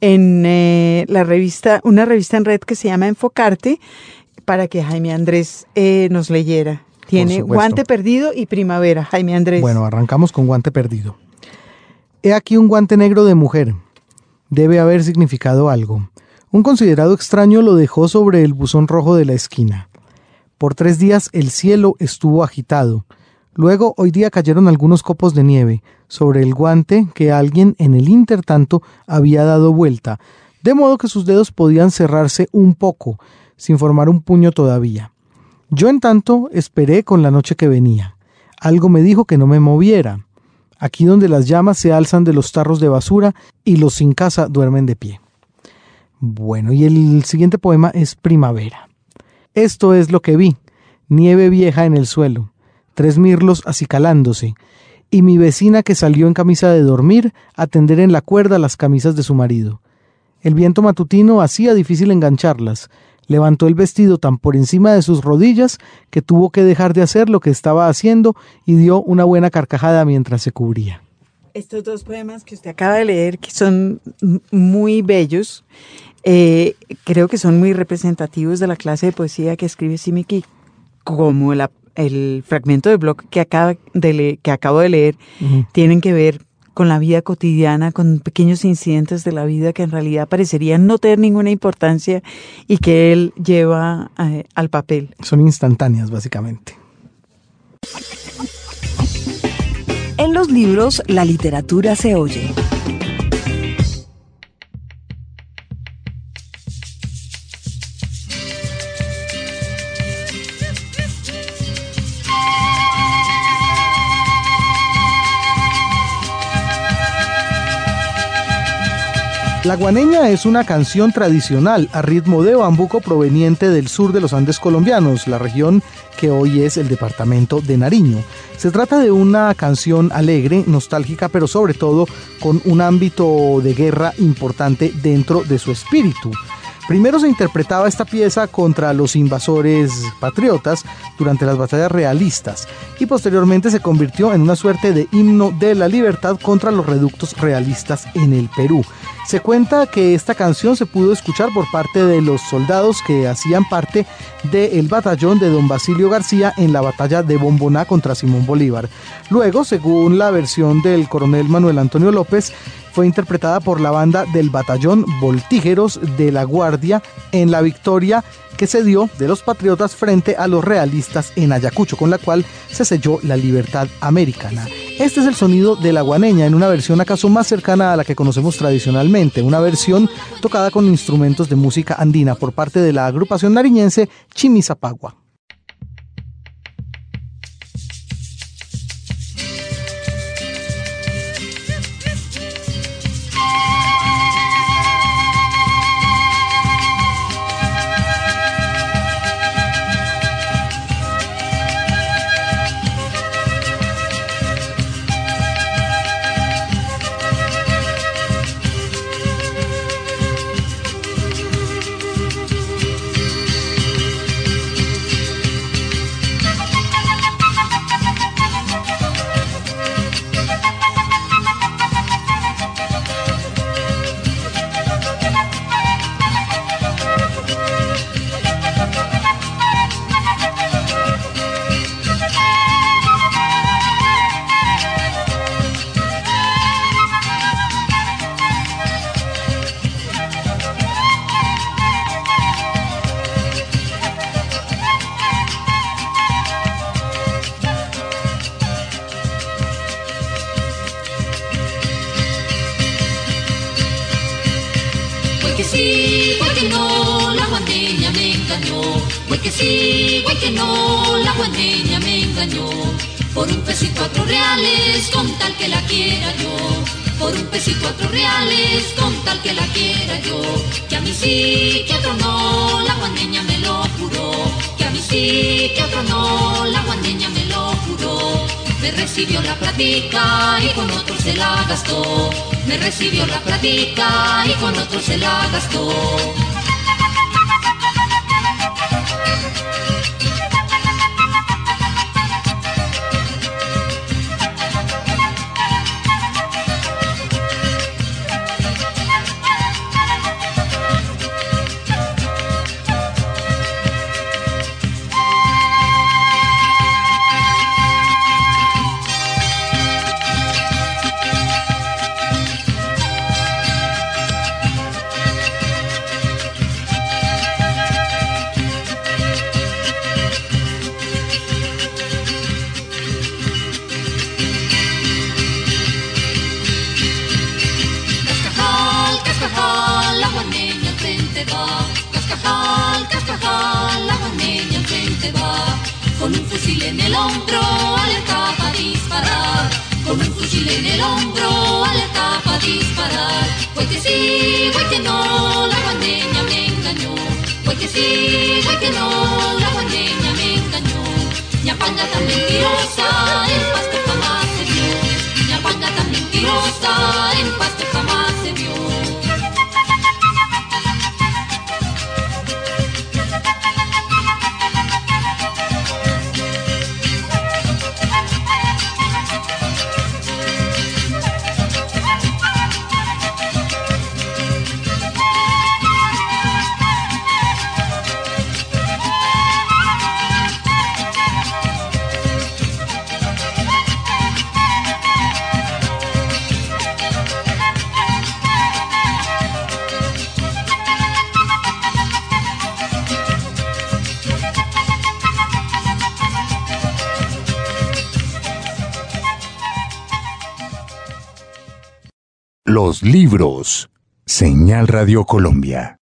en eh, la revista, una revista en red que se llama Enfocarte, para que Jaime Andrés eh, nos leyera. Tiene. Guante Perdido y Primavera, Jaime Andrés. Bueno, arrancamos con guante perdido. He aquí un guante negro de mujer. Debe haber significado algo. Un considerado extraño lo dejó sobre el buzón rojo de la esquina. Por tres días el cielo estuvo agitado. Luego hoy día cayeron algunos copos de nieve sobre el guante que alguien en el intertanto había dado vuelta, de modo que sus dedos podían cerrarse un poco, sin formar un puño todavía. Yo en tanto esperé con la noche que venía. Algo me dijo que no me moviera. Aquí donde las llamas se alzan de los tarros de basura y los sin casa duermen de pie. Bueno, y el siguiente poema es Primavera. Esto es lo que vi, nieve vieja en el suelo, tres mirlos acicalándose, y mi vecina que salió en camisa de dormir a tender en la cuerda las camisas de su marido. El viento matutino hacía difícil engancharlas, levantó el vestido tan por encima de sus rodillas que tuvo que dejar de hacer lo que estaba haciendo y dio una buena carcajada mientras se cubría. Estos dos poemas que usted acaba de leer, que son muy bellos, eh, creo que son muy representativos de la clase de poesía que escribe Simiki, como la- el fragmento de blog que, acaba de le- que acabo de leer, tienen que ver con la vida cotidiana, con pequeños incidentes de la vida que en realidad parecerían no tener ninguna importancia y que él lleva eh, al papel. Son instantáneas, básicamente. En los libros, la literatura se oye. La guaneña es una canción tradicional a ritmo de bambuco proveniente del sur de los Andes colombianos, la región que hoy es el departamento de Nariño. Se trata de una canción alegre, nostálgica, pero sobre todo con un ámbito de guerra importante dentro de su espíritu. Primero se interpretaba esta pieza contra los invasores patriotas durante las batallas realistas y posteriormente se convirtió en una suerte de himno de la libertad contra los reductos realistas en el Perú. Se cuenta que esta canción se pudo escuchar por parte de los soldados que hacían parte del batallón de don Basilio García en la batalla de Bomboná contra Simón Bolívar. Luego, según la versión del coronel Manuel Antonio López, fue interpretada por la banda del batallón Voltígeros de la Guardia en la victoria que se dio de los patriotas frente a los realistas en Ayacucho, con la cual se selló la libertad americana. Este es el sonido de la guaneña en una versión acaso más cercana a la que conocemos tradicionalmente, una versión tocada con instrumentos de música andina por parte de la agrupación nariñense Chimisapagua. y con otro se la gastó. Me recibió la platica y con otro se la gastó. los libros. Señal Radio Colombia.